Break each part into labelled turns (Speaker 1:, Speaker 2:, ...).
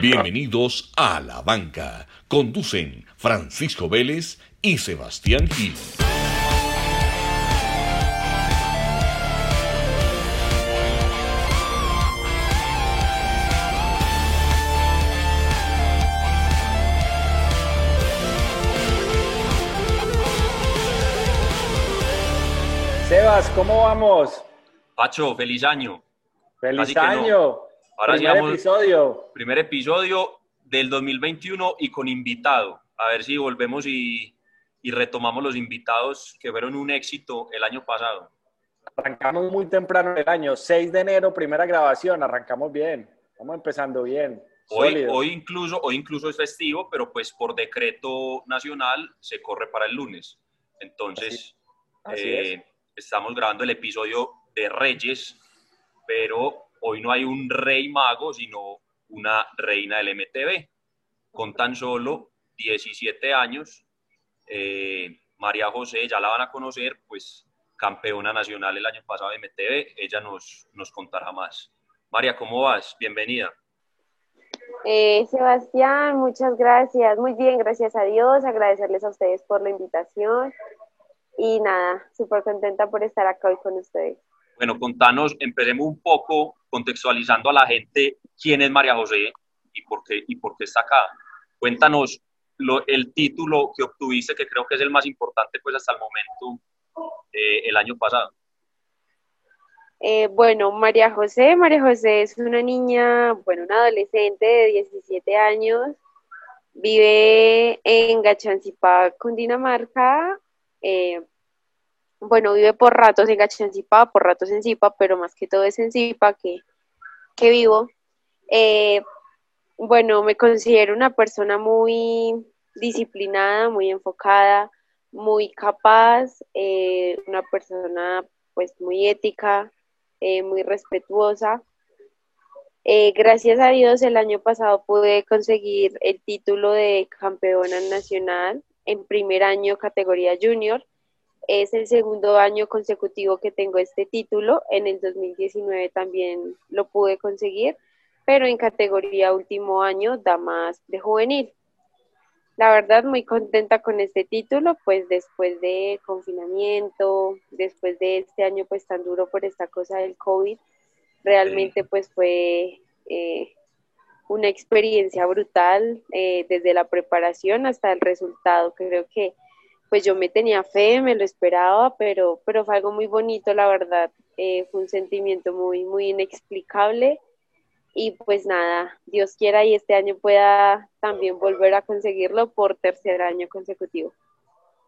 Speaker 1: Bienvenidos a La Banca. Conducen Francisco Vélez y Sebastián Gil.
Speaker 2: Sebas, ¿cómo vamos?
Speaker 3: Pacho, feliz año.
Speaker 2: Feliz año.
Speaker 3: Ahora
Speaker 2: primer
Speaker 3: vamos,
Speaker 2: episodio.
Speaker 3: Primer episodio del 2021 y con invitado. A ver si volvemos y, y retomamos los invitados que fueron un éxito el año pasado.
Speaker 2: Arrancamos muy temprano el año, 6 de enero, primera grabación, arrancamos bien, estamos empezando bien.
Speaker 3: Hoy, hoy, incluso, hoy incluso es festivo, pero pues por decreto nacional se corre para el lunes. Entonces,
Speaker 2: Así
Speaker 3: eh, estamos grabando el episodio de Reyes, pero hoy no hay un rey mago, sino una reina del MTV, con tan solo 17 años. Eh, María José, ya la van a conocer, pues campeona nacional el año pasado de MTV, ella nos, nos contará más. María, ¿cómo vas? Bienvenida.
Speaker 4: Eh, Sebastián, muchas gracias. Muy bien, gracias a Dios. Agradecerles a ustedes por la invitación. Y nada, súper contenta por estar acá hoy con ustedes.
Speaker 3: Bueno, contanos, empecemos un poco contextualizando a la gente quién es María José y por qué, y por qué está acá. Cuéntanos lo, el título que obtuviste, que creo que es el más importante pues hasta el momento, eh, el año pasado.
Speaker 4: Eh, bueno, María José, María José es una niña, bueno, una adolescente de 17 años, vive en Gachancipá, Cundinamarca, eh, bueno, vive por ratos en Gachancipá, por ratos en Zipa, pero más que todo es en Zipa que, que vivo. Eh, bueno, me considero una persona muy disciplinada, muy enfocada, muy capaz, eh, una persona pues muy ética, eh, muy respetuosa. Gracias a Dios el año pasado pude conseguir el título de campeona nacional en primer año categoría junior. Es el segundo año consecutivo que tengo este título. En el 2019 también lo pude conseguir, pero en categoría último año, damas de juvenil. La verdad, muy contenta con este título, pues después de confinamiento, después de este año pues tan duro por esta cosa del COVID, realmente pues fue eh, una experiencia brutal eh, desde la preparación hasta el resultado. Creo que pues yo me tenía fe, me lo esperaba, pero, pero fue algo muy bonito, la verdad. Eh, fue un sentimiento muy, muy inexplicable. Y pues nada, Dios quiera y este año pueda también volver a conseguirlo por tercer año consecutivo.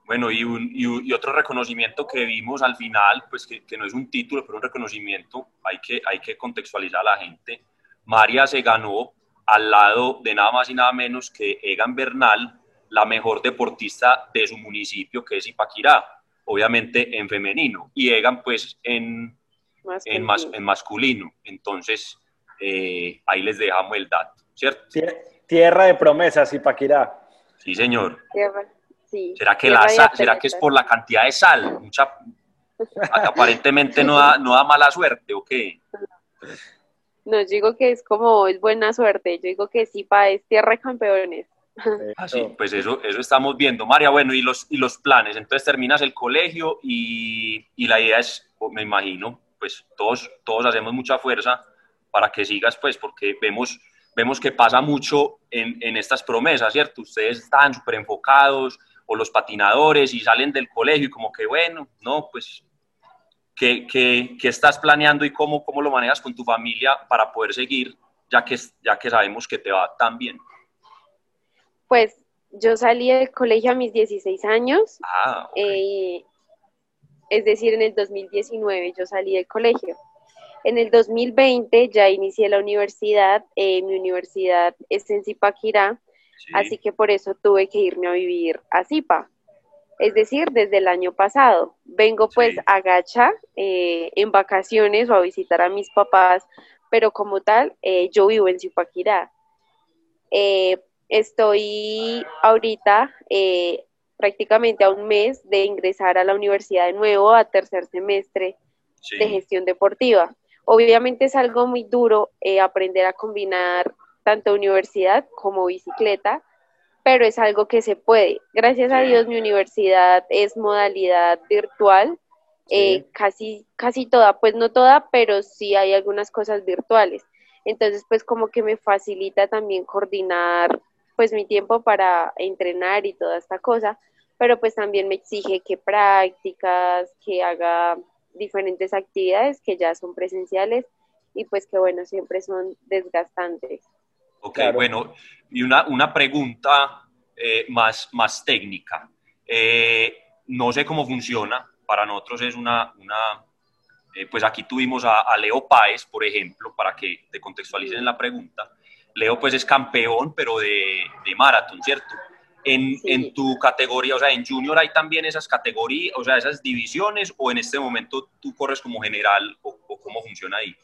Speaker 3: Bueno, y, un, y, otro reconocimiento que vimos al final, pues que, que, no es un título, pero un reconocimiento, hay que, hay que contextualizar a la gente. María se ganó al lado de nada más y nada menos que Egan Bernal, la mejor deportista de su municipio, que es Ipaquirá, obviamente en femenino, y Egan pues en masculino. En, mas, en masculino. Entonces, eh, ahí les dejamos el dato, ¿cierto?
Speaker 2: Tierra de promesas, Ipaquirá.
Speaker 3: Sí, señor.
Speaker 4: Tierra, sí.
Speaker 3: ¿Será, que la sal, ¿Será que es por la cantidad de sal? Mucha, aparentemente no da, no da mala suerte, ¿o qué?
Speaker 4: No, yo digo que es como, es buena suerte. Yo digo que sí, pa, es tierra de campeones.
Speaker 3: Ah, sí, pues eso, eso estamos viendo. María, bueno, y los, y los planes. Entonces terminas el colegio y, y la idea es, me imagino, pues todos, todos hacemos mucha fuerza para que sigas, pues, porque vemos, vemos que pasa mucho en, en estas promesas, ¿cierto? Ustedes están súper enfocados, o los patinadores, y salen del colegio y como que, bueno, no, pues, ¿qué, qué, qué estás planeando y cómo, cómo lo manejas con tu familia para poder seguir, ya que, ya que sabemos que te va tan bien?
Speaker 4: Pues yo salí del colegio a mis 16 años,
Speaker 3: ah, okay.
Speaker 4: eh, es decir, en el 2019 yo salí del colegio. En el 2020 ya inicié la universidad, eh, mi universidad es en Zipaquirá, sí. así que por eso tuve que irme a vivir a Zipa, es decir, desde el año pasado. Vengo pues sí. a Gacha eh, en vacaciones o a visitar a mis papás, pero como tal, eh, yo vivo en Zipaquirá. Eh, estoy ahorita prácticamente a un mes de ingresar a la universidad de nuevo a tercer semestre sí. de gestión deportiva. Obviamente es algo muy duro eh, aprender a combinar tanto universidad como bicicleta, pero es algo que se puede. Gracias a Dios mi universidad es modalidad virtual, eh, casi, casi toda, pues no toda, pero sí hay algunas cosas virtuales. Entonces, pues como que me facilita también coordinar pues mi tiempo para entrenar y toda esta cosa, pero pues también me exige que prácticas, que haga diferentes actividades que ya son presenciales y pues que bueno, siempre son desgastantes.
Speaker 3: Ok, bueno, y una, una pregunta eh, más, más técnica. Eh, no sé cómo funciona, para nosotros es una, una eh, pues aquí tuvimos a, Leo Páez, por ejemplo, para que te contextualicen la pregunta. Leo pues es campeón, pero de, de maratón, ¿cierto? En, en, tu categoría, o sea, en junior hay también esas categorías, o sea, esas divisiones, o en este momento tú corres como general, o, cómo funciona ahí?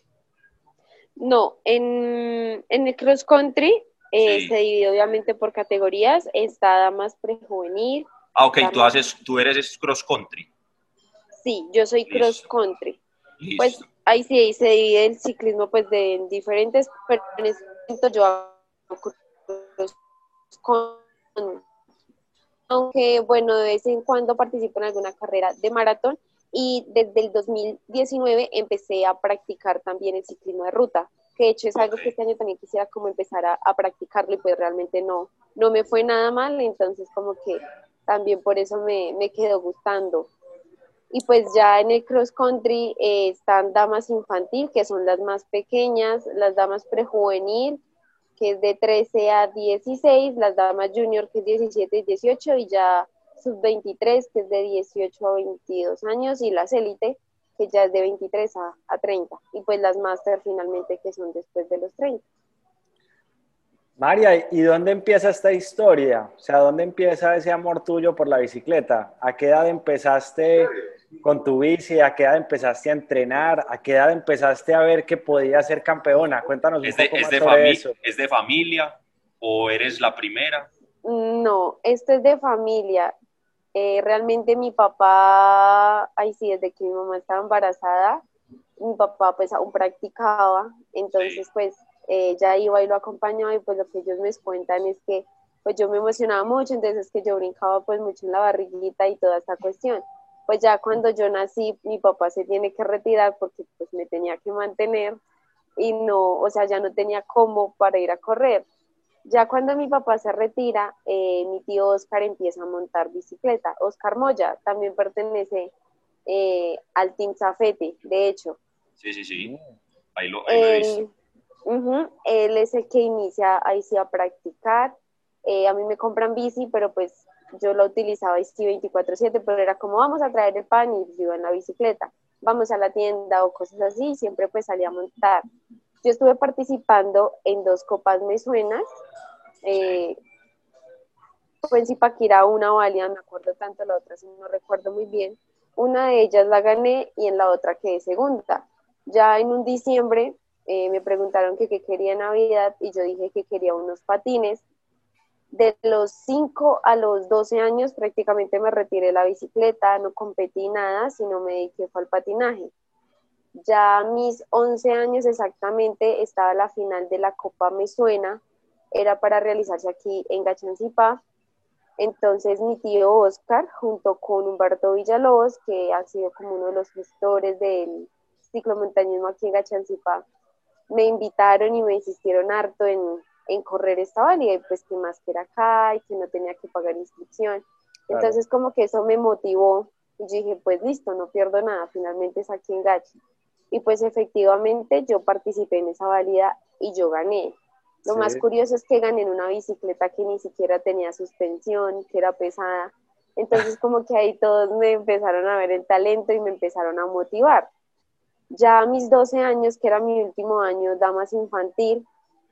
Speaker 4: No, en, en el cross country eh, se divide obviamente por categorías, está más prejuvenil.
Speaker 3: Ah, ok, tú, haces, tú eres cross country.
Speaker 4: Sí, yo soy cross country. Pues ahí sí se divide el ciclismo pues de diferentes, pero en este yo. Aunque bueno, de vez en cuando participo en alguna carrera de maratón y desde el 2019 empecé a practicar también el ciclismo de ruta que de hecho es algo que este año también quisiera como empezar a, practicarlo y pues realmente no, no me fue nada mal, entonces como que también por eso me, me quedó gustando. Y pues ya en el cross country eh, están damas infantil, que son las más pequeñas, las damas prejuvenil, que es de 13 a 16, las damas junior, que es 17 y 18, y ya sub 23, que es de 18 a 22 años, y las élite, que ya es de 23 a, a 30, y pues las máster finalmente que son después de los 30.
Speaker 2: María, ¿y dónde empieza esta historia? O sea, ¿dónde empieza ese amor tuyo por la bicicleta? ¿A qué edad empezaste con tu bici? ¿A qué edad empezaste a entrenar? ¿A qué edad empezaste a ver que podía ser campeona? Cuéntanos un poco más sobre eso.
Speaker 3: ¿Es de familia o eres la primera?
Speaker 4: No, esto es de familia. Eh, realmente mi papá, ahí sí, desde que mi mamá estaba embarazada, mi papá pues aún practicaba, entonces pues ella iba y lo acompañaba y pues lo que ellos me cuentan es que pues yo me emocionaba mucho, entonces que yo brincaba pues mucho en la barriguita y toda esta cuestión. Pues ya cuando yo nací, mi papá se tiene que retirar porque pues me tenía que mantener y no, o sea, ya no tenía cómo para ir a correr. Ya cuando mi papá se retira, eh, mi tío Oscar empieza a montar bicicleta. Oscar Moya también pertenece eh, al Team Zafete, de hecho.
Speaker 3: Sí, sí, sí. Ahí
Speaker 4: lo, ahí Él es el que inicia ahí sí a practicar. Eh, a mí me compran bici, pero pues yo la utilizaba ahí sí 24/7, pero era como vamos a traer el pan y iba en la bicicleta. Vamos a la tienda o cosas así, siempre pues salía a montar. Yo estuve participando en dos copas me suenas. Eh, fue en Zipaquirá una válida, me acuerdo tanto, la otra no recuerdo muy bien. Una de ellas la gané y en la otra quedé segunda. Ya en un diciembre eh, me preguntaron que qué quería Navidad y yo dije que quería unos patines. De los 5 a los 12 años prácticamente me retiré la bicicleta, no competí nada, sino me dediqué al patinaje. Ya mis 11 años exactamente estaba la final de la Copa Me Suena, era para realizarse aquí en Gachancipá. Entonces mi tío Oscar, junto con Humberto Villalobos, que ha sido como uno de los gestores del ciclomontañismo aquí en Gachancipá, me invitaron y me insistieron harto en, en correr esta válida, y pues que más que era acá y que no tenía que pagar inscripción. Entonces como que eso me motivó y yo dije, pues listo, no pierdo nada, finalmente es aquí en Gachi. Y pues efectivamente yo participé en esa válida y yo gané. Lo más curioso es que gané en una bicicleta que ni siquiera tenía suspensión, que era pesada. Entonces como que ahí todos me empezaron a ver el talento y me empezaron a motivar. Ya a mis 12 años, que era mi último año, damas infantil,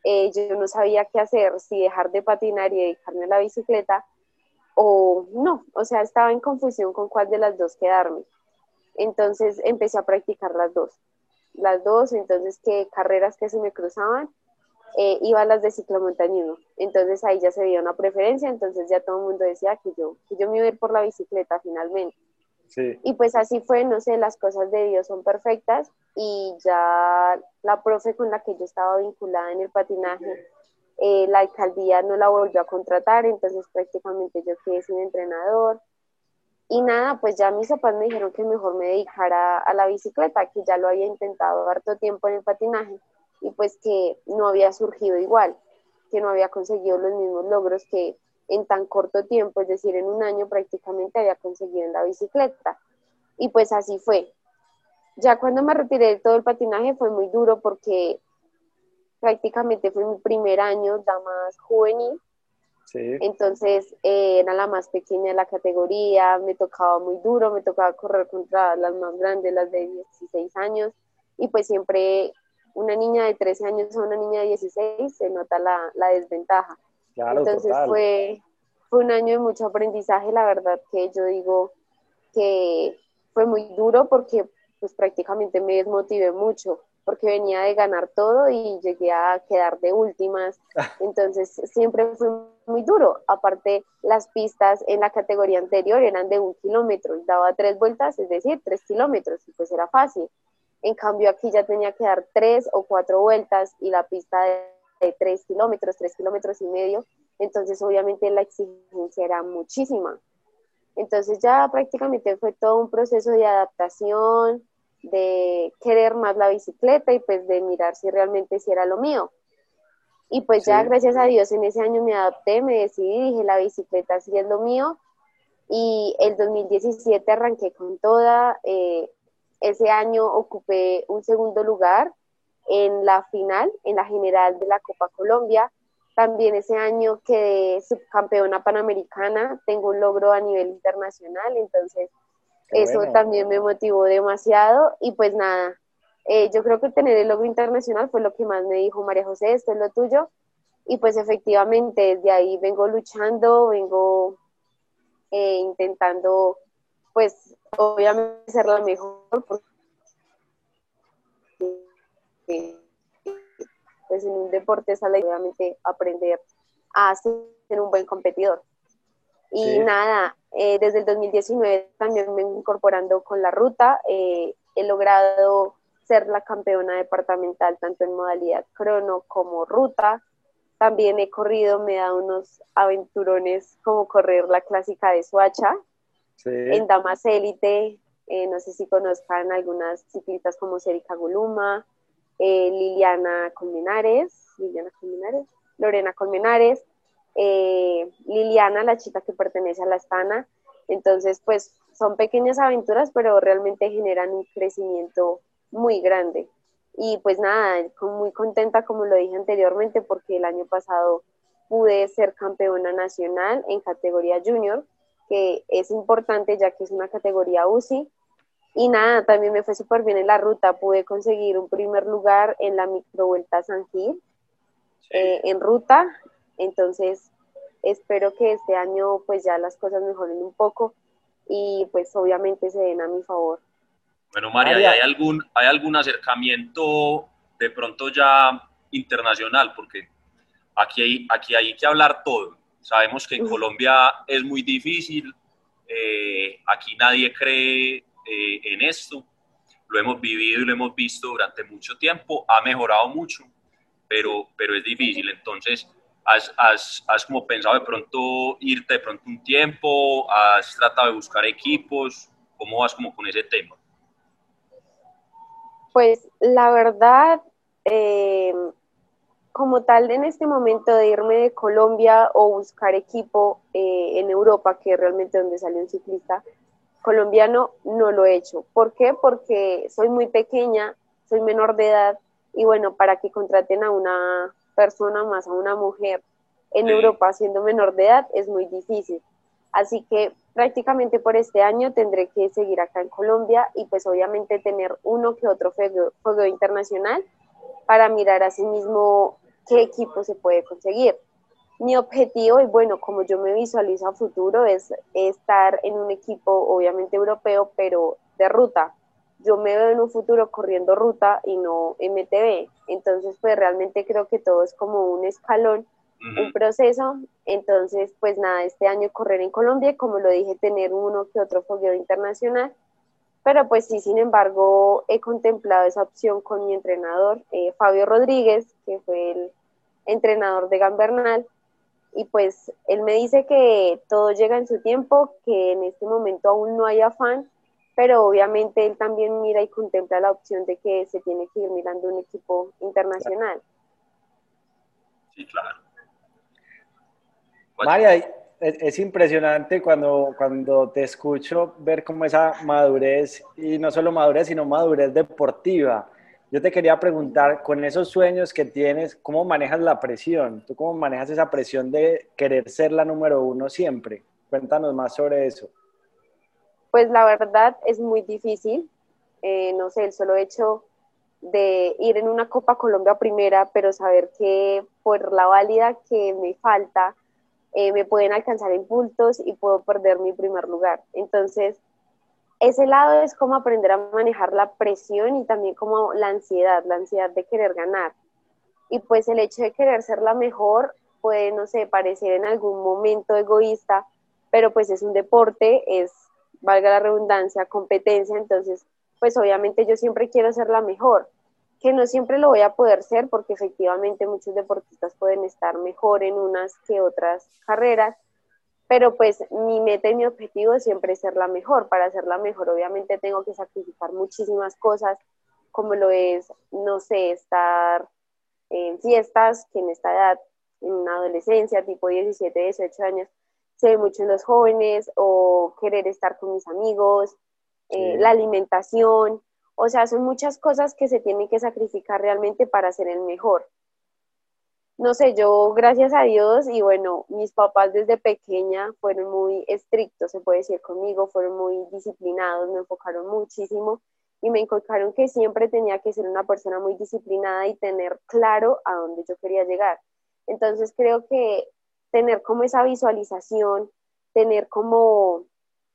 Speaker 4: eh, yo no sabía qué hacer, si dejar de patinar y dedicarme a la bicicleta o no, o sea, estaba en confusión con cuál de las dos quedarme. Entonces empecé a practicar las dos. Las dos, entonces que carreras que se me cruzaban, eh, iba a las de ciclomontañismo. Entonces ahí ya se veía una preferencia, entonces ya todo el mundo decía que yo, que yo me iba a ir por la bicicleta finalmente. Y pues así fue, no sé, las cosas de Dios son perfectas y ya la profe con la que yo estaba vinculada en el patinaje eh, la alcaldía no la volvió a contratar, entonces prácticamente yo quedé sin entrenador. Y nada, pues ya mis papás me dijeron que mejor me dedicara a la bicicleta, que ya lo había intentado harto tiempo en el patinaje y pues que no había surgido igual, que no había conseguido los mismos logros que en tan corto tiempo, es decir, en un año prácticamente había conseguido en la bicicleta. Y pues así fue. Ya cuando me retiré de todo el patinaje fue muy duro porque prácticamente fue mi primer año, damas juvenil, entonces eh, era la más pequeña de la categoría, me tocaba muy duro, me tocaba correr contra las más grandes, las de 16 años, y pues siempre una niña de 13 años a una niña de 16 se nota la, la desventaja. Entonces fue, fue un año de mucho aprendizaje, la verdad que yo digo que fue muy duro porque pues prácticamente me desmotivé mucho porque venía de ganar todo y llegué a quedar de últimas. Entonces siempre fue muy duro. Aparte, las pistas en la categoría anterior eran de un kilómetro, daba tres vueltas, es decir, tres kilómetros, y pues era fácil. En cambio, aquí ya tenía que dar tres o cuatro vueltas y la pista de, tres kilómetros, tres kilómetros y medio. Entonces, obviamente, la exigencia era muchísima. Entonces, ya prácticamente fue todo un proceso de adaptación, de querer más la bicicleta y pues de mirar si realmente si era lo mío. Y pues ya gracias a Dios en ese año me adapté, me decidí, dije la bicicleta sí es lo mío. Y el 2017 arranqué con toda. Eh, ese año ocupé un segundo lugar en la final, en la general de la Copa Colombia. También ese año quedé subcampeona panamericana, tengo un logro a nivel internacional, entonces eso también me motivó demasiado y pues nada, eh, yo creo que tener el logo internacional fue lo que más me dijo María José, esto es lo tuyo. Y pues efectivamente desde ahí vengo luchando, vengo eh, intentando pues obviamente ser la mejor porque pues en un deporte sale obviamente aprender a ser un buen competidor. Y nada, eh, desde el 2019 también me incorporando con la ruta. Eh, he logrado ser la campeona departamental tanto en modalidad crono como ruta. También he corrido, me da unos aventurones como correr la clásica de Suacha en Damas Élite. Eh, no sé si conozcan algunas ciclistas como Serica Guluma, Liliana Colmenares, Liliana Colmenares, Lorena Colmenares. Eh, Liliana, la chica que pertenece a la Astana. Entonces, pues son pequeñas aventuras, pero realmente generan un crecimiento muy grande. Y pues nada, muy contenta, como lo dije anteriormente, porque el año pasado pude ser campeona nacional en categoría junior, que es importante ya que es una categoría UCI. Y nada, también me fue súper bien en la ruta, pude conseguir un primer lugar en la microvuelta San Gil, eh, en ruta, entonces, espero que este año pues ya las cosas mejoren un poco y pues obviamente se den a mi favor.
Speaker 3: Bueno, María, ¿hay algún, ¿hay algún acercamiento de pronto ya internacional? Porque aquí hay, aquí hay que hablar todo. Sabemos que en Colombia es muy difícil, eh, aquí nadie cree eh, en esto, lo hemos vivido y lo hemos visto durante mucho tiempo, ha mejorado mucho, pero, pero es difícil. Entonces, ¿Has, has, has, como pensado de pronto irte de pronto un tiempo? ¿Has tratado de buscar equipos? ¿Cómo vas como con ese tema?
Speaker 4: Pues la verdad, eh, como tal en este momento de irme de Colombia o buscar equipo eh, en Europa, que es realmente donde salió un ciclista colombiano, no lo he hecho. ¿Por qué? Porque soy muy pequeña, soy menor de edad y bueno, para que contraten a una persona más a una mujer en Europa siendo menor de edad es muy difícil. Así que prácticamente por este año tendré que seguir acá en Colombia y pues obviamente tener uno que otro juego, internacional para mirar a sí mismo qué equipo se puede conseguir. Mi objetivo, y bueno, como yo me visualizo a futuro, es estar en un equipo obviamente europeo, pero de ruta, yo me veo en un futuro corriendo ruta y no MTV. Entonces, pues realmente creo que todo es como un escalón, un proceso. Entonces, pues nada, este año correr en Colombia, como lo dije, tener uno que otro fogueo internacional. Pero pues sí, sin embargo, he contemplado esa opción con mi entrenador, eh, Fabio Rodríguez, que fue el entrenador de Gambernal. Y pues él me dice que todo llega en su tiempo, que en este momento aún no hay afán, pero obviamente él también mira y contempla la opción de que se tiene que ir mirando un equipo internacional.
Speaker 3: Sí, claro.
Speaker 2: María, es, impresionante cuando, cuando te escucho ver cómo esa madurez, y no solo madurez, sino madurez deportiva. Yo te quería preguntar, con esos sueños que tienes, ¿cómo manejas la presión? ¿Tú cómo manejas esa presión de querer ser la número uno siempre? Cuéntanos más sobre eso.
Speaker 4: Pues la verdad es muy difícil. Eh, no sé, el solo hecho de ir en una Copa Colombia primera, pero saber que por la válida que me falta, eh, me pueden alcanzar en puntos y puedo perder mi primer lugar. Entonces, ese lado es como aprender a manejar la presión y también como la ansiedad, la ansiedad de querer ganar. Y pues el hecho de querer ser la mejor puede, no sé, parecer en algún momento egoísta, pero pues es un deporte, es, valga la redundancia, competencia, entonces pues obviamente yo siempre quiero ser la mejor que no siempre lo voy a poder ser porque efectivamente muchos deportistas pueden estar mejor en unas que otras carreras, pero pues mi meta y mi objetivo siempre es ser la mejor. Para ser la mejor obviamente tengo que sacrificar muchísimas cosas, como lo es, no sé, estar en fiestas, que en esta edad, en una adolescencia, tipo 17, 18 años, se ve mucho en los jóvenes, o querer estar con mis amigos, eh, la alimentación, o sea, son muchas cosas que se tienen que sacrificar realmente para ser el mejor. No sé, yo gracias a Dios y bueno, mis papás desde pequeña fueron muy estrictos, se puede decir conmigo, fueron muy disciplinados, me enfocaron muchísimo y me inculcaron que siempre tenía que ser una persona muy disciplinada y tener claro a dónde yo quería llegar. Entonces creo que tener como esa visualización, tener como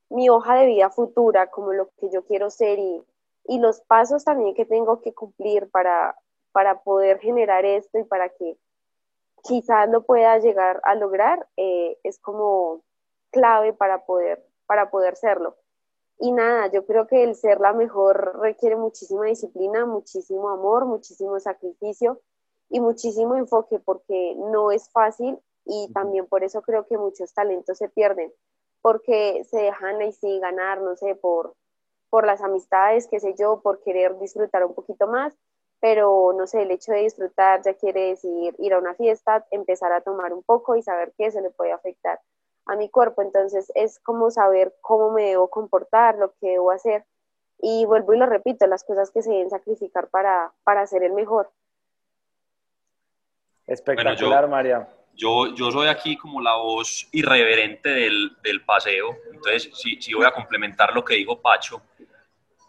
Speaker 4: mi hoja de vida futura, como lo que yo quiero ser y y los pasos también que tengo que cumplir para, para poder generar esto y para que quizás lo pueda llegar a lograr, eh, es como clave para poder, para poder serlo. Y nada, yo creo que el ser la mejor requiere muchísima disciplina, muchísimo amor, muchísimo sacrificio y muchísimo enfoque porque no es fácil y también por eso creo que muchos talentos se pierden, porque se dejan ahí sí ganar, no sé, por, por las amistades, qué sé yo, por querer disfrutar un poquito más, pero no sé, el hecho de disfrutar ya quiere decir ir a una fiesta, empezar a tomar un poco y saber qué se le puede afectar a mi cuerpo. Entonces es como saber cómo me debo comportar, lo que debo hacer. Y vuelvo y lo repito, las cosas que se deben sacrificar para, para ser el mejor.
Speaker 2: Espectacular, María.
Speaker 3: Yo, yo soy aquí como la voz irreverente del, del paseo, entonces sí, sí voy a complementar lo que dijo Pacho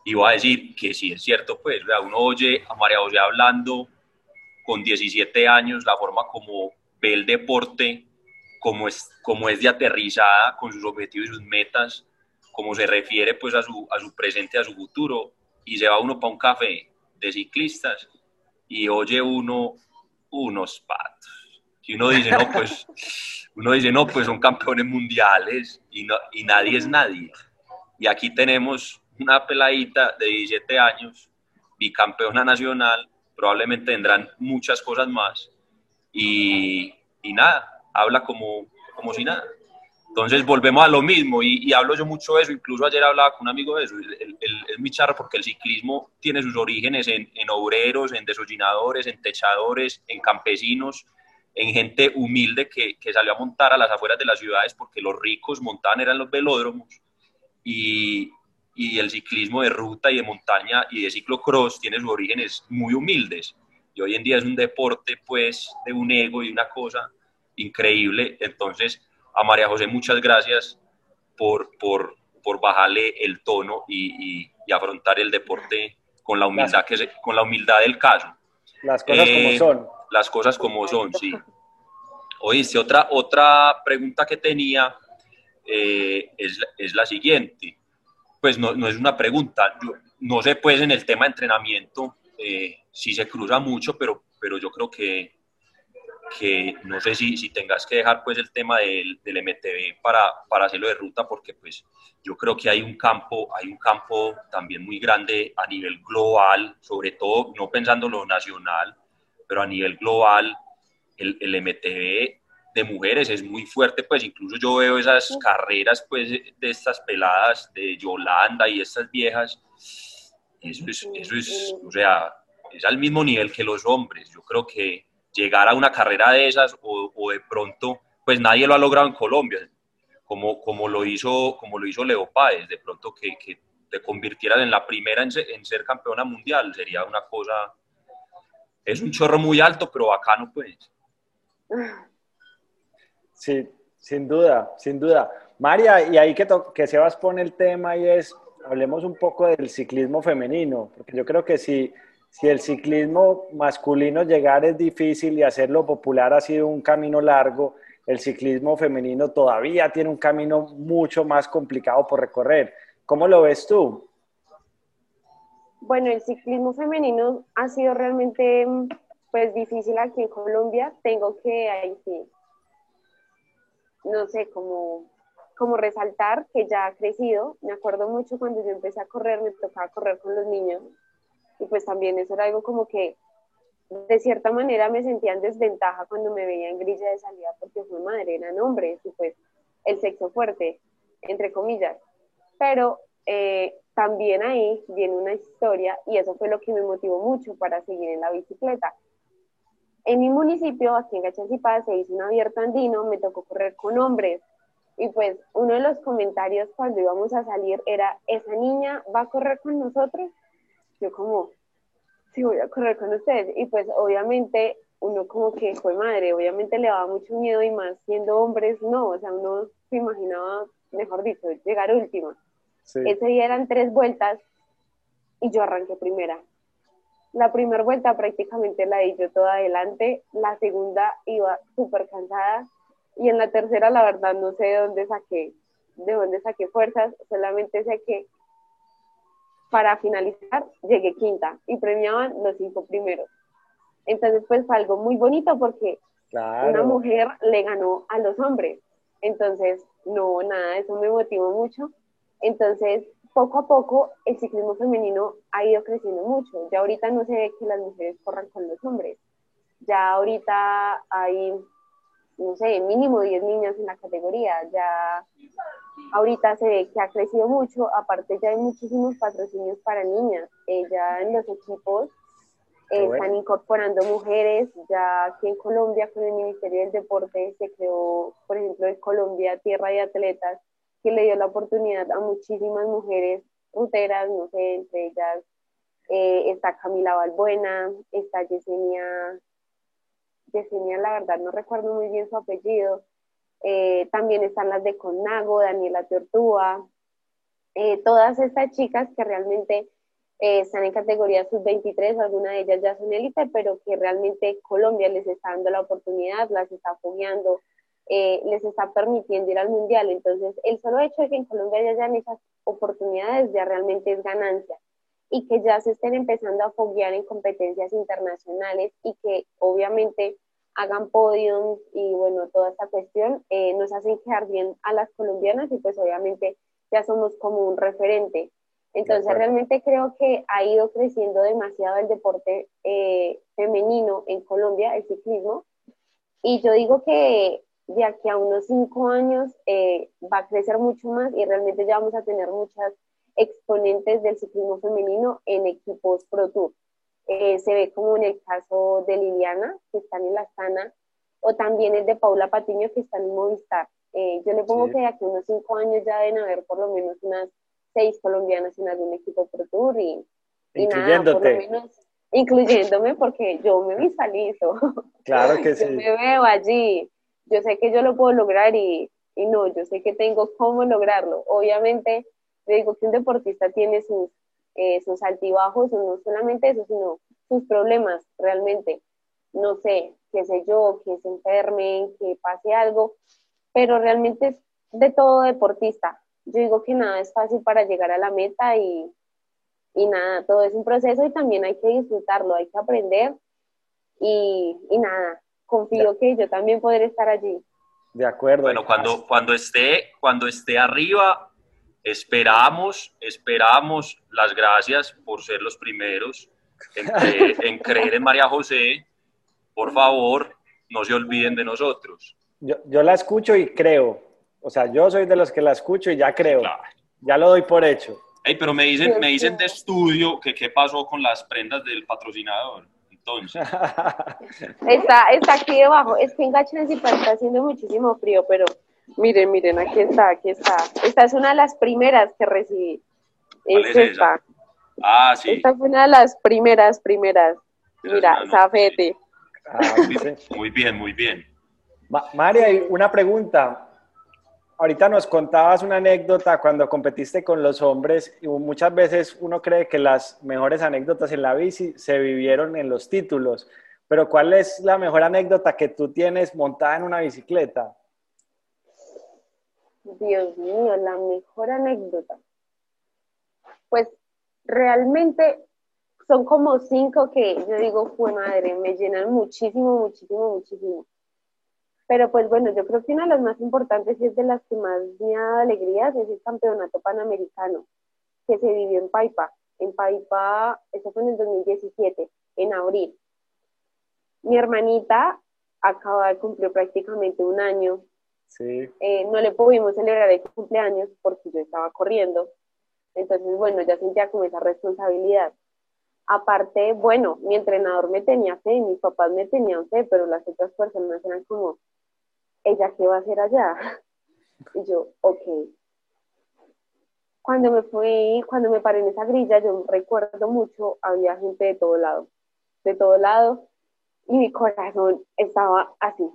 Speaker 3: y voy a decir que sí es cierto, pues, uno oye a María José hablando con 17 años, la forma como ve el deporte, como es, como es de aterrizada con sus objetivos y sus metas, cómo se refiere pues a su, a su presente, a su futuro, y se va uno para un café de ciclistas y oye uno unos patos. Y uno dice, no, pues, uno dice, no, pues son campeones mundiales y, no, y nadie es nadie. Y aquí tenemos una peladita de 17 años, bicampeona nacional, probablemente tendrán muchas cosas más. Y, y nada, habla como, como si nada. Entonces volvemos a lo mismo y, hablo yo mucho de eso, incluso ayer hablaba con un amigo de eso, es muy charro porque el ciclismo tiene sus orígenes en, en obreros, en desollinadores, en techadores, en campesinos, en gente humilde que, que, salió a montar a las afueras de las ciudades porque los ricos montaban eran los velódromos. Y, y el ciclismo de ruta y de montaña y de ciclocross tiene sus orígenes muy humildes. Y hoy en día es un deporte pues de un ego y una cosa increíble. Entonces, a María José muchas gracias por, por, por bajarle el tono y, y, afrontar el deporte con la humildad, que con la humildad del caso.
Speaker 2: Las cosas como eh, son.
Speaker 3: Las cosas como son, sí. Oíste, otra, otra pregunta que tenía eh, es, es la siguiente pues no, no es una pregunta. no sé, pues en el tema de entrenamiento, eh, si se cruza mucho, pero, pero yo creo que, que no sé si, si tengas que dejar pues el tema del, del MTV para, para hacerlo de ruta, porque pues yo creo que hay un campo, hay un campo también muy grande a nivel global, sobre todo no pensando lo nacional, pero a nivel global, el, el MTV de mujeres es muy fuerte, pues incluso yo veo esas carreras pues de estas peladas de Yolanda y estas viejas, eso es, eso es, o sea, es al mismo nivel que los hombres. Yo creo que llegar a una carrera de esas o, o de pronto, pues nadie lo ha logrado en Colombia, como, como, lo, hizo, como lo hizo Leo Páez, de pronto que, que te convirtieras en la primera en ser, en ser campeona mundial, sería una cosa, es un chorro muy alto, pero bacano pues.
Speaker 2: Sí, sin duda, sin duda. María, y ahí que, que Sebas pone el tema y es, hablemos un poco del ciclismo femenino, porque yo creo que si, si el ciclismo masculino llegar es difícil y hacerlo popular ha sido un camino largo, el ciclismo femenino todavía tiene un camino mucho más complicado por recorrer. ¿Cómo lo ves tú?
Speaker 4: Bueno, el ciclismo femenino ha sido realmente pues difícil aquí en Colombia. Tengo que ahí sí no sé, como, como resaltar que ya ha crecido. Me acuerdo mucho cuando yo empecé a correr, me tocaba correr con los niños y pues también eso era algo como que de cierta manera me sentía en desventaja cuando me veía en grilla de salida porque fue madre, eran hombres y pues el sexo fuerte, entre comillas. Pero eh, también ahí viene una historia y eso fue lo que me motivó mucho para seguir en la bicicleta. En mi municipio, aquí en Gachacipá, se hizo un abierto andino, me tocó correr con hombres. Y pues uno de los comentarios cuando íbamos a salir era, ¿esa niña va a correr con nosotros? Yo como, sí, voy a correr con ustedes. Y pues obviamente uno como que fue madre, obviamente le daba mucho miedo y más siendo hombres, no, o sea, uno se imaginaba, mejor dicho, llegar última. Ese día eran tres vueltas y yo arranqué primera. La primera vuelta prácticamente la di yo toda adelante, la segunda iba súper cansada y en la tercera la verdad no sé de dónde saqué, de dónde saqué fuerzas, solamente sé que para finalizar llegué quinta y premiaban los cinco primeros. Entonces pues fue algo muy bonito porque una mujer le ganó a los hombres. Entonces, no, nada, eso me motivó mucho. Entonces, poco a poco el ciclismo femenino ha ido creciendo mucho. Ya ahorita no se ve que las mujeres corran con los hombres. Ya ahorita hay, no sé, mínimo 10 niñas en la categoría. Ya ahorita se ve que ha crecido mucho. Aparte ya hay muchísimos patrocinios para niñas. Eh, ya en los equipos eh, están incorporando mujeres. Ya aquí en Colombia con el Ministerio del Deporte se creó, por ejemplo, en Colombia Tierra de Atletas que le dio la oportunidad a muchísimas mujeres ruteras, no sé, entre ellas eh, está Camila Balbuena, está Yesenia, Yesenia la verdad no recuerdo muy bien su apellido, eh, también están las de Conago, Daniela Tortúa, eh, todas estas chicas que realmente están en categoría sub-23, algunas de ellas ya son élite, pero que realmente Colombia les está dando la oportunidad, las está apoyando, eh, les está permitiendo ir al mundial. Entonces, el solo hecho de que en Colombia ya hayan esas oportunidades ya realmente es ganancia y que ya se estén empezando a foguear en competencias internacionales y que obviamente hagan podiums y bueno, toda esta cuestión eh, nos hacen quedar bien a las colombianas y pues obviamente ya somos como un referente. Entonces realmente creo que ha ido creciendo demasiado el deporte eh, femenino en Colombia, el ciclismo, y yo digo que de aquí a unos cinco años eh, va a crecer mucho más y realmente ya vamos a tener muchas exponentes del ciclismo femenino en equipos Pro Tour. Eh, se ve como en el caso de Liliana, que está en la Astana, o también el de Paula Patiño, que está en Movistar. Eh, yo le pongo que de aquí a unos cinco años ya deben haber por lo menos unas seis colombianas en algún equipo Pro Tour y, y nada, por lo menos incluyéndome porque yo me visualizo.
Speaker 2: Claro que sí.
Speaker 4: Yo me veo allí yo sé que yo lo puedo lograr y, no, yo sé que tengo cómo lograrlo. Obviamente, digo que un deportista tiene sus, eh, sus altibajos, no solamente eso, sino sus problemas realmente. No sé, qué sé yo, que se enfermen, que pase algo, pero realmente es de todo deportista. Yo digo que nada es fácil para llegar a la meta y, y nada, todo es un proceso y también hay que disfrutarlo, hay que aprender y, y nada, confío que yo también podré estar allí.
Speaker 2: De acuerdo.
Speaker 3: Bueno, cuando, cuando, esté, cuando esté arriba, esperamos, esperamos las gracias por ser los primeros en creer en, María José. Por favor, no se olviden de nosotros.
Speaker 2: Yo, yo la escucho y creo. O sea, yo soy de los que la escucho y ya creo.
Speaker 3: Claro.
Speaker 2: Ya lo doy por hecho.
Speaker 3: Ey, pero me dicen, me dicen de estudio que qué pasó con las prendas del patrocinador. Entonces,
Speaker 4: Está, está aquí debajo. Es que en Gachanzipa está haciendo muchísimo frío, pero miren, miren, aquí está, aquí está. Esta es una de las primeras que recibí.
Speaker 3: ¿Cuál es
Speaker 4: esta.
Speaker 3: ah, sí.
Speaker 4: Esta fue una de las primeras, primeras.
Speaker 3: Pero
Speaker 4: Mira, zafete.
Speaker 2: Ah.
Speaker 3: Muy bien, muy bien.
Speaker 2: Ma- María, una pregunta. Ahorita nos contabas una anécdota cuando competiste con los hombres y muchas veces uno cree que las mejores anécdotas en la bici se vivieron en los títulos, pero ¿cuál es la mejor anécdota que tú tienes montada en una bicicleta?
Speaker 4: Dios mío, la mejor anécdota. Pues realmente son como cinco que yo digo, fue madre, me llenan muchísimo, muchísimo, muchísimo. Pero pues bueno, yo creo que una de las más importantes y es de las que más me ha dado alegrías es el campeonato panamericano que se vivió en Paipa. En Paipa, eso fue en el 2017, en abril. Mi hermanita acaba de cumplir prácticamente un año
Speaker 2: Sí.
Speaker 4: eh, no le pudimos celebrar el cumpleaños porque yo estaba corriendo. Entonces, bueno, ya sentía como esa responsabilidad. Aparte, bueno, mi entrenador me tenía fe, mis papás me tenían fe, pero las otras personas eran como, ¿ella qué va a hacer allá? Y yo, ok. Cuando me fui, cuando me paré en esa grilla, yo recuerdo mucho, había gente de todo lado, de todo lado, y mi corazón estaba así,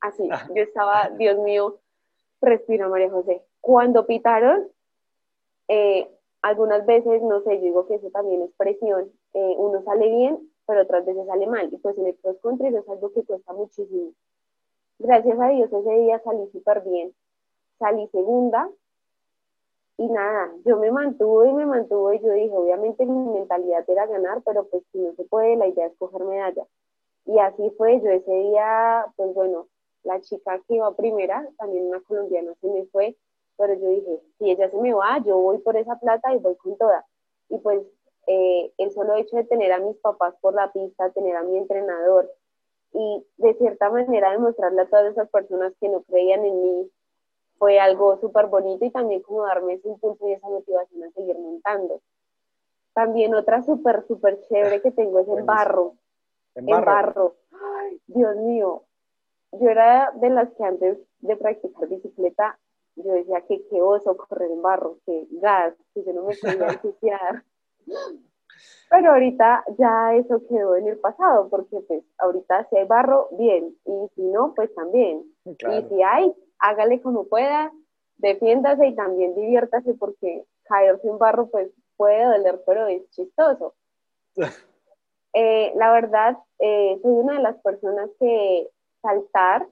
Speaker 4: así. Yo estaba, Dios mío, respira María José. Cuando pitaron, eh, algunas veces, no sé, yo digo que eso también es presión, eh, uno sale bien, pero otras veces sale mal. Y pues en el cross country eso es algo que cuesta muchísimo. Gracias a Dios ese día salí súper bien. Salí segunda y nada, yo me mantuve y me mantuve y yo dije, obviamente mi mentalidad era ganar, pero pues si no se puede, la idea es coger medalla. Y así fue, yo ese día, pues bueno, la chica que iba primera, también una colombiana, se me fue, pero yo dije, si ella se me va, yo voy por esa plata y voy con toda. Y pues eh, el solo hecho de tener a mis papás por la pista, tener a mi entrenador y de cierta manera demostrarle a todas esas personas que no creían en mí, fue algo súper bonito y también como darme ese impulso y esa motivación a seguir montando. También otra súper, súper chévere que tengo es el barro
Speaker 2: en barro.
Speaker 4: barro. Ay, Dios mío, yo era de las que antes de practicar bicicleta, yo decía que qué oso correr en barro, que gas, que yo no me podía ensuciar. Pero ahorita ya eso quedó en el pasado, porque pues ahorita si hay barro, bien, y si no, pues también. Y si hay, hágale como pueda, defiéndase y también diviértase, porque caerse en barro pues puede doler, pero es chistoso. Eh, la verdad, eh, soy una de las personas que saltar,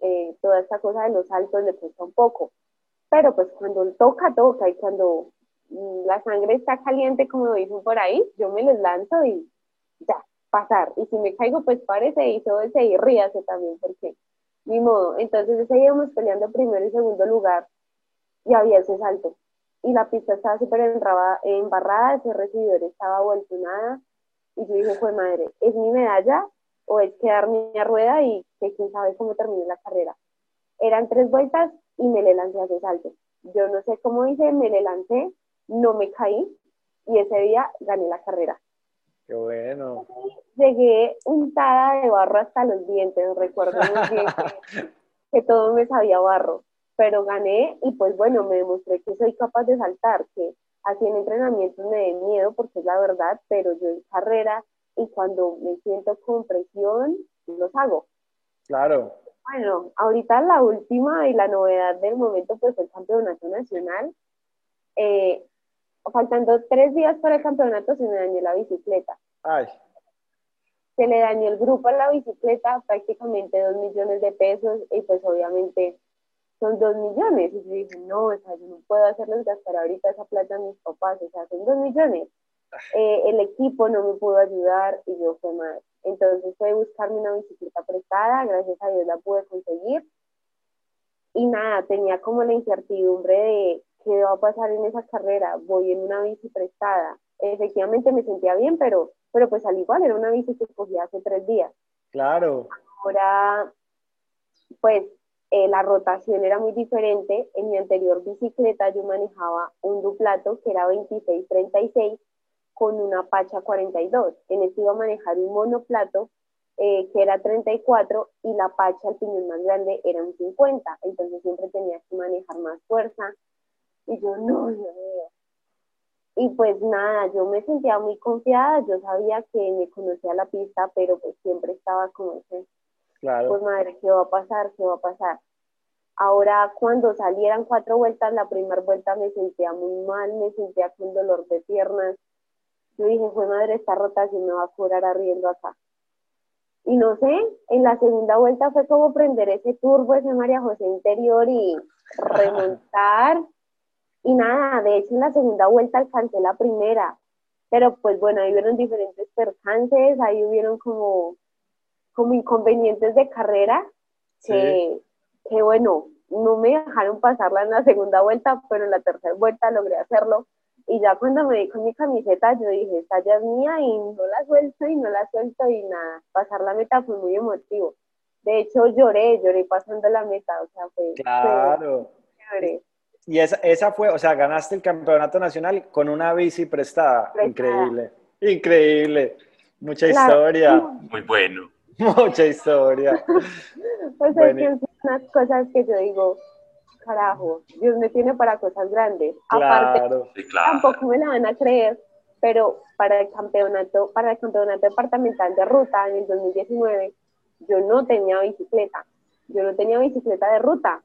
Speaker 4: eh, toda esta cosa de los saltos le cuesta un poco, pero pues cuando toca, toca, y cuando la sangre está caliente, como dicen por ahí, yo me les lanzo y ya, pasar. Y si me caigo, pues párese y ese y ríase también, porque ni modo. Entonces ese íbamos peleando primero y segundo lugar y había ese salto. Y la pista estaba súper embarrada, ese recibidor estaba vuelto. Y yo dije, fue madre, ¿es mi medalla o es quedarme a rueda y que quién sabe cómo termine la carrera? Eran tres vueltas y me le lancé a ese salto. Yo no sé cómo hice, me le lancé, no me caí y ese día gané la carrera.
Speaker 2: Qué bueno.
Speaker 4: Llegué untada de barro hasta los dientes, recuerdo muy bien que, que todo me sabía barro, pero gané y pues bueno, me demostré que soy capaz de saltar, que así en entrenamientos me den miedo porque es la verdad, pero yo en carrera y cuando me siento con presión, los hago.
Speaker 2: Claro.
Speaker 4: Bueno, ahorita la última y la novedad del momento pues fue el campeonato nacional. Eh, faltando tres días para el campeonato se me dañó la bicicleta.
Speaker 2: Ay,
Speaker 4: Se le dañó el grupo a la bicicleta, prácticamente dos millones de pesos y pues obviamente son dos millones. Y yo dije, no, o sea, yo no puedo hacerles gastar ahorita esa plata a mis papás, o sea, son dos millones. Eh, el equipo no me pudo ayudar y yo fue mal. Entonces fue buscarme una bicicleta prestada, gracias a Dios la pude conseguir. Y nada, tenía como la incertidumbre de qué va a pasar en esa carrera, voy en una bici prestada. Efectivamente me sentía bien, pero, pero pues al igual era una bici que cogí hace tres días.
Speaker 2: claro.
Speaker 4: Ahora, pues eh, la rotación era muy diferente. En mi anterior bicicleta yo manejaba un duplato que era 26-36 con una pacha 42. En este iba a manejar un monoplato eh, que era 34 y la pacha, el piñón más grande, era un 50. Entonces siempre tenía que manejar más fuerza. Y yo, no, Dios mío. Y pues nada, yo me sentía muy confiada, yo sabía que me conocía la pista, pero pues siempre estaba como ese, claro. pues madre, ¿qué va a pasar? ¿Qué va a pasar? Ahora cuando salieran cuatro vueltas, la primera vuelta me sentía muy mal, me sentía con dolor de piernas. Yo dije, fue madre, esta rotación me va a curar arriendo acá. Y no sé, en la segunda vuelta fue como prender ese turbo, ese María José interior y remontar. Y nada, de hecho en la segunda vuelta alcancé la primera. Pero pues bueno, ahí hubieron diferentes percances, ahí hubieron como, como inconvenientes de carrera que, que bueno, no me dejaron pasarla en la segunda vuelta, pero en la tercera vuelta logré hacerlo. Y ya cuando me di con mi camiseta, yo dije, esta ya es mía y no la suelto y no la suelto y nada, pasar la meta fue muy emotivo. De hecho, lloré, lloré pasando la meta, o sea, fue...
Speaker 2: Claro. Y esa, esa fue, o sea, ganaste el campeonato nacional con una bici prestada. Increíble, increíble. Mucha historia.
Speaker 3: Muy bueno.
Speaker 2: Mucha historia.
Speaker 4: pues es que son unas cosas que yo digo, carajo, Dios me tiene para cosas grandes. Aparte, tampoco me la van a creer, pero para el campeonato, para el campeonato departamental de ruta en el 2019, yo no tenía bicicleta. Yo no tenía bicicleta de ruta.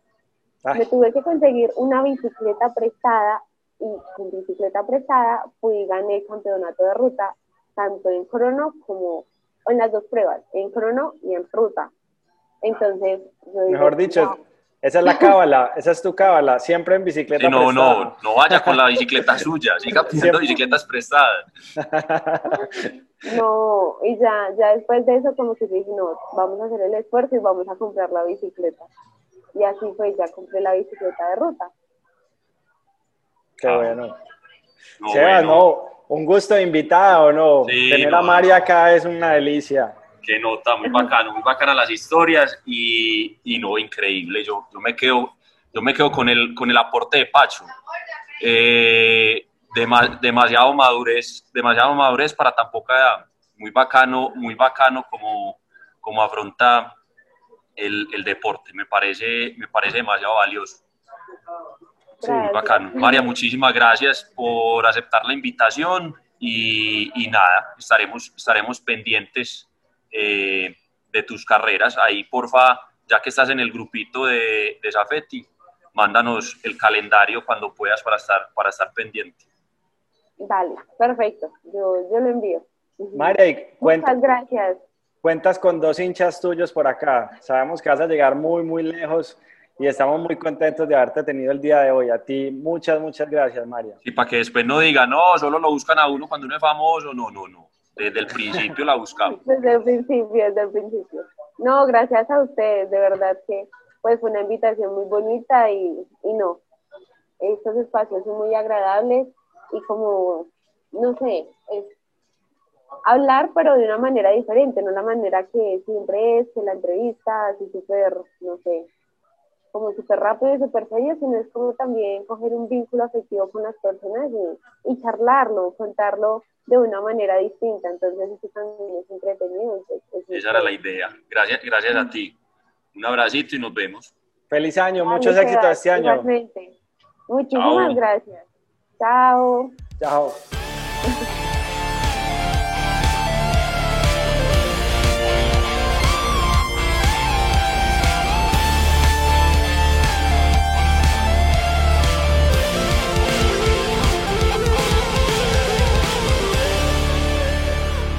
Speaker 4: Me tuve que conseguir una bicicleta prestada y con bicicleta prestada fui y gané el campeonato de ruta, tanto en crono como en las dos pruebas, en crono y en ruta. Entonces,
Speaker 2: mejor dicho, esa es la cábala, esa es tu cábala, siempre en bicicleta.
Speaker 3: no, no, no vaya con la bicicleta suya, siga pidiendo bicicletas prestadas.
Speaker 4: No, y ya, ya después de eso como que dije, no, vamos a hacer el esfuerzo y vamos a comprar la bicicleta. Y así fue, ya compré la bicicleta de ruta.
Speaker 2: Qué ah. bueno. No, no, un gusto de invitada o no. Tener a María acá es una delicia
Speaker 3: qué nota, muy bacano, muy bacana las historias y, y no, increíble. Yo, yo, me quedo, yo me quedo con el, con el aporte de Pacho. Eh, demasiado madurez, demasiado madurez para tan poca edad. Muy bacano, muy bacano como, como afronta el, el deporte. Me parece, me parece demasiado valioso. Sí, muy bacano. María, muchísimas gracias por aceptar la invitación y, y nada, estaremos, estaremos pendientes eh, de tus carreras. Ahí, porfa, ya que estás en el grupito de, de Zafetti, mándanos el calendario cuando puedas para estar, para estar pendiente.
Speaker 4: Dale, perfecto, yo, yo lo envío.
Speaker 2: María,
Speaker 4: Muchas gracias.
Speaker 2: Cuentas con dos hinchas tuyos por acá. Sabemos que vas a llegar muy, muy lejos y estamos muy contentos de haberte tenido el día de hoy. A ti, muchas, muchas gracias, María.
Speaker 3: Y para que después no digan, no, solo lo buscan a uno cuando uno es famoso. No, no, no. Desde el principio la buscamos.
Speaker 4: Desde el principio, desde el principio. No, gracias a ustedes, de verdad que pues fue una invitación muy bonita y, y no, estos espacios son muy agradables y como, no sé, es hablar pero de una manera diferente, no la manera que siempre es, que la entrevista, así súper, no sé, como súper rápido y súper serio, sino es como también coger un vínculo afectivo con las personas y, y charlarlo, contarlo de una manera distinta. Entonces, eso también es entretenido.
Speaker 3: Esa era la idea. Gracias, gracias a ti. Un abracito y nos vemos.
Speaker 2: Feliz año, muchos éxitos este año.
Speaker 4: Igualmente. Muchísimas gracias. Chao.
Speaker 2: Chao.